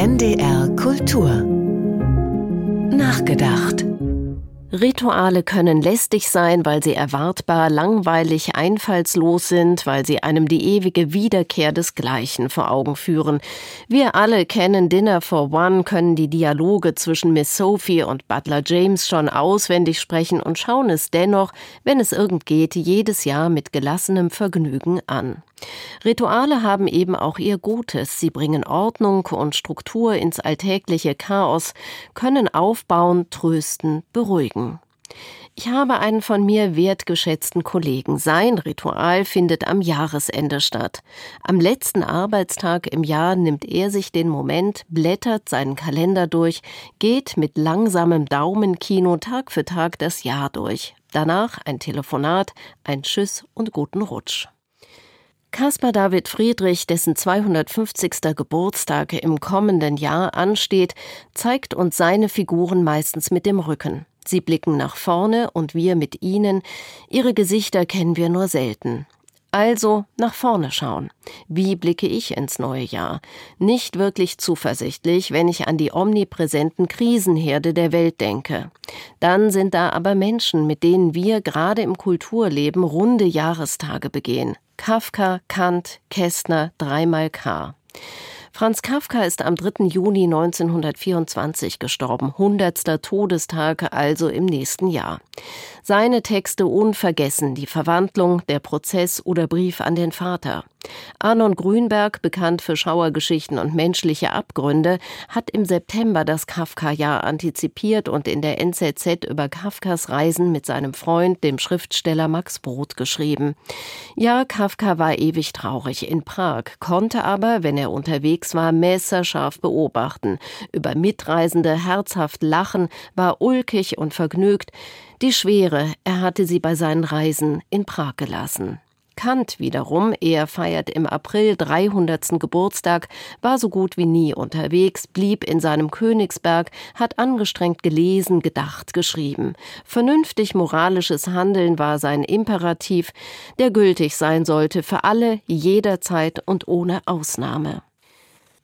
NDR Kultur. Nachgedacht Rituale können lästig sein, weil sie erwartbar, langweilig, einfallslos sind, weil sie einem die ewige Wiederkehr des Gleichen vor Augen führen. Wir alle kennen Dinner for One, können die Dialoge zwischen Miss Sophie und Butler James schon auswendig sprechen und schauen es dennoch, wenn es irgend geht, jedes Jahr mit gelassenem Vergnügen an. Rituale haben eben auch ihr Gutes. Sie bringen Ordnung und Struktur ins alltägliche Chaos, können aufbauen, trösten, beruhigen. Ich habe einen von mir wertgeschätzten Kollegen. Sein Ritual findet am Jahresende statt. Am letzten Arbeitstag im Jahr nimmt er sich den Moment, blättert seinen Kalender durch, geht mit langsamem Daumenkino Tag für Tag das Jahr durch. Danach ein Telefonat, ein Tschüss und guten Rutsch. Caspar David Friedrich, dessen 250. Geburtstag im kommenden Jahr ansteht, zeigt uns seine Figuren meistens mit dem Rücken. Sie blicken nach vorne und wir mit ihnen. Ihre Gesichter kennen wir nur selten. Also nach vorne schauen. Wie blicke ich ins neue Jahr? Nicht wirklich zuversichtlich, wenn ich an die omnipräsenten Krisenherde der Welt denke. Dann sind da aber Menschen, mit denen wir gerade im Kulturleben runde Jahrestage begehen. Kafka, Kant, Kästner, dreimal K. Franz Kafka ist am 3. Juni 1924 gestorben, hundertster Todestag also im nächsten Jahr. Seine Texte unvergessen, die Verwandlung, der Prozess oder Brief an den Vater. Arnon Grünberg, bekannt für Schauergeschichten und menschliche Abgründe, hat im September das Kafka-Jahr antizipiert und in der NZZ über Kafkas Reisen mit seinem Freund, dem Schriftsteller Max Brod, geschrieben. Ja, Kafka war ewig traurig in Prag, konnte aber, wenn er unterwegs war, messerscharf beobachten, über Mitreisende herzhaft lachen, war ulkig und vergnügt. Die Schwere, er hatte sie bei seinen Reisen in Prag gelassen. Kant wiederum, er feiert im April 300. Geburtstag, war so gut wie nie unterwegs, blieb in seinem Königsberg, hat angestrengt gelesen, gedacht, geschrieben. Vernünftig moralisches Handeln war sein Imperativ, der gültig sein sollte für alle, jederzeit und ohne Ausnahme.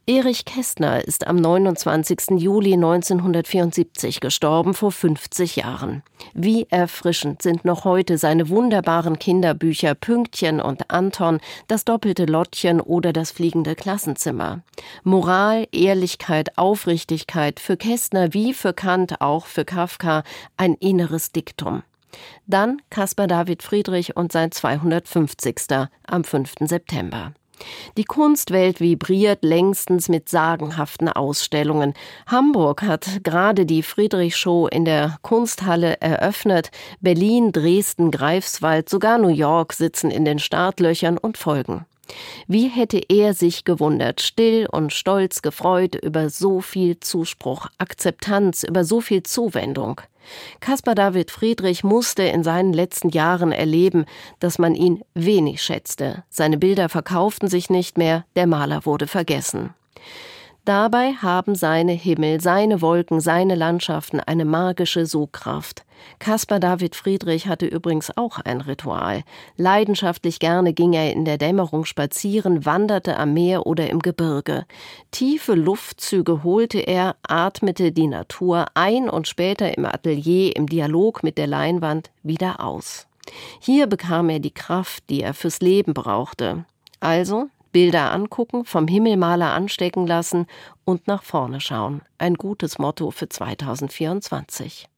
Erich Kästner ist am 29. Juli 1974 gestorben, vor 50 Jahren. Wie erfrischend sind noch heute seine wunderbaren Kinderbücher Pünktchen und Anton, das doppelte Lottchen oder das fliegende Klassenzimmer. Moral, Ehrlichkeit, Aufrichtigkeit, für Kästner wie für Kant, auch für Kafka, ein inneres Diktum. Dann Caspar David Friedrich und sein 250. am 5. September. Die Kunstwelt vibriert längstens mit sagenhaften Ausstellungen. Hamburg hat gerade die Friedrich-Show in der Kunsthalle eröffnet. Berlin, Dresden, Greifswald, sogar New York sitzen in den Startlöchern und folgen. Wie hätte er sich gewundert, still und stolz gefreut über so viel Zuspruch, Akzeptanz, über so viel Zuwendung. Caspar David Friedrich musste in seinen letzten Jahren erleben, dass man ihn wenig schätzte. Seine Bilder verkauften sich nicht mehr, der Maler wurde vergessen. Dabei haben seine Himmel, seine Wolken, seine Landschaften eine magische Sogkraft. Caspar David Friedrich hatte übrigens auch ein Ritual. Leidenschaftlich gerne ging er in der Dämmerung spazieren, wanderte am Meer oder im Gebirge. Tiefe Luftzüge holte er, atmete die Natur ein und später im Atelier im Dialog mit der Leinwand wieder aus. Hier bekam er die Kraft, die er fürs Leben brauchte. Also Bilder angucken, vom Himmelmaler anstecken lassen und nach vorne schauen. Ein gutes Motto für 2024.